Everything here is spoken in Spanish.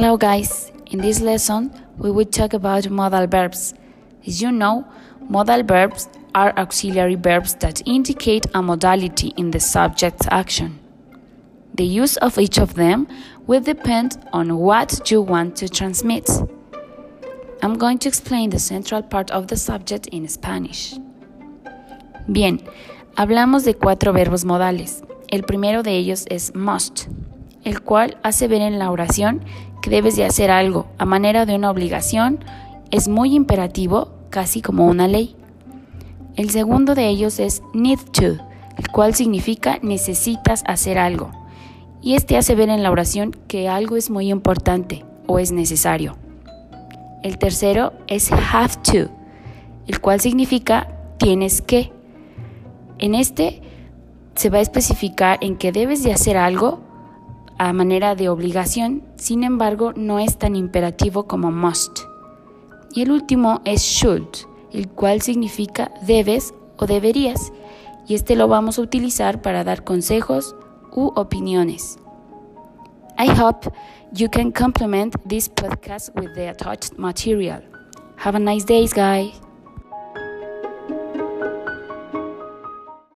Hello, guys. In this lesson, we will talk about modal verbs. As you know, modal verbs are auxiliary verbs that indicate a modality in the subject's action. The use of each of them will depend on what you want to transmit. I'm going to explain the central part of the subject in Spanish. Bien, hablamos de cuatro verbos modales. El primero de ellos es must, el cual hace ver en la oración que debes de hacer algo a manera de una obligación, es muy imperativo, casi como una ley. El segundo de ellos es need to, el cual significa necesitas hacer algo. Y este hace ver en la oración que algo es muy importante o es necesario. El tercero es have to, el cual significa tienes que. En este se va a especificar en que debes de hacer algo a manera de obligación, sin embargo no es tan imperativo como must. Y el último es should, el cual significa debes o deberías, y este lo vamos a utilizar para dar consejos u opiniones. I hope you can complement this podcast with the attached material. Have a nice day, guys.